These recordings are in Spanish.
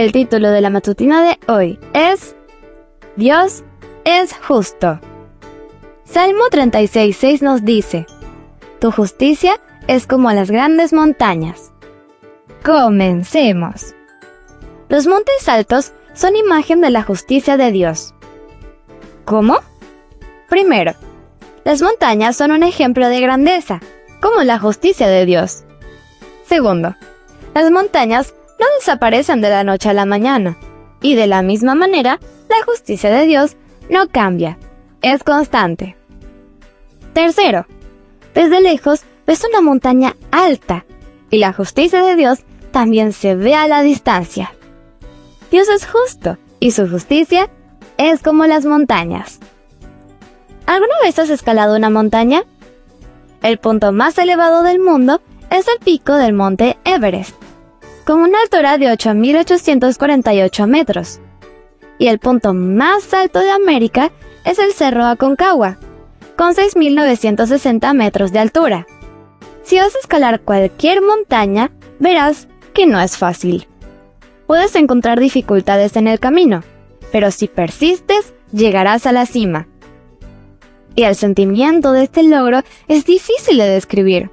El título de la matutina de hoy es Dios es justo. Salmo 36.6 nos dice, Tu justicia es como las grandes montañas. Comencemos. Los montes altos son imagen de la justicia de Dios. ¿Cómo? Primero, las montañas son un ejemplo de grandeza, como la justicia de Dios. Segundo, las montañas no desaparecen de la noche a la mañana, y de la misma manera, la justicia de Dios no cambia, es constante. Tercero, desde lejos ves una montaña alta, y la justicia de Dios también se ve a la distancia. Dios es justo, y su justicia es como las montañas. ¿Alguna vez has escalado una montaña? El punto más elevado del mundo es el pico del monte Everest, con una altura de 8.848 metros. Y el punto más alto de América es el Cerro Aconcagua, con 6.960 metros de altura. Si vas a escalar cualquier montaña, verás que no es fácil. Puedes encontrar dificultades en el camino, pero si persistes, llegarás a la cima. Y el sentimiento de este logro es difícil de describir.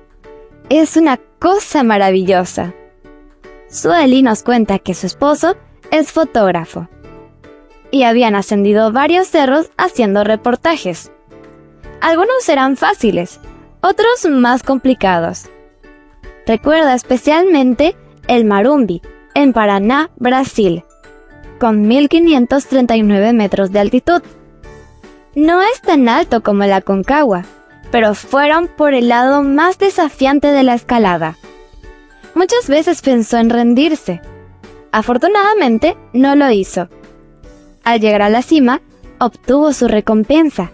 Es una cosa maravillosa. Sueli nos cuenta que su esposo es fotógrafo. Y habían ascendido varios cerros haciendo reportajes. Algunos eran fáciles, otros más complicados. Recuerda especialmente el Marumbi, en Paraná, Brasil, con 1539 metros de altitud. No es tan alto como la Concagua, pero fueron por el lado más desafiante de la escalada. Muchas veces pensó en rendirse. Afortunadamente, no lo hizo. Al llegar a la cima, obtuvo su recompensa.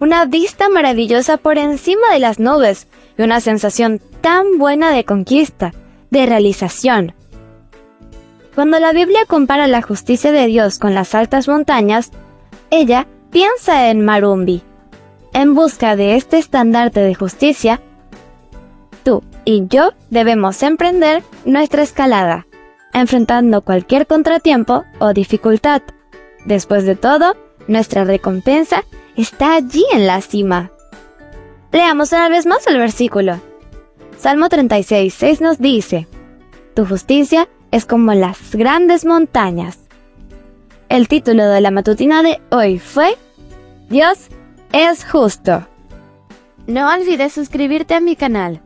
Una vista maravillosa por encima de las nubes y una sensación tan buena de conquista, de realización. Cuando la Biblia compara la justicia de Dios con las altas montañas, ella piensa en Marumbi. En busca de este estandarte de justicia, y yo debemos emprender nuestra escalada, enfrentando cualquier contratiempo o dificultad. Después de todo, nuestra recompensa está allí en la cima. Leamos una vez más el versículo. Salmo 36, 6 nos dice, Tu justicia es como las grandes montañas. El título de la matutina de hoy fue Dios es justo. No olvides suscribirte a mi canal.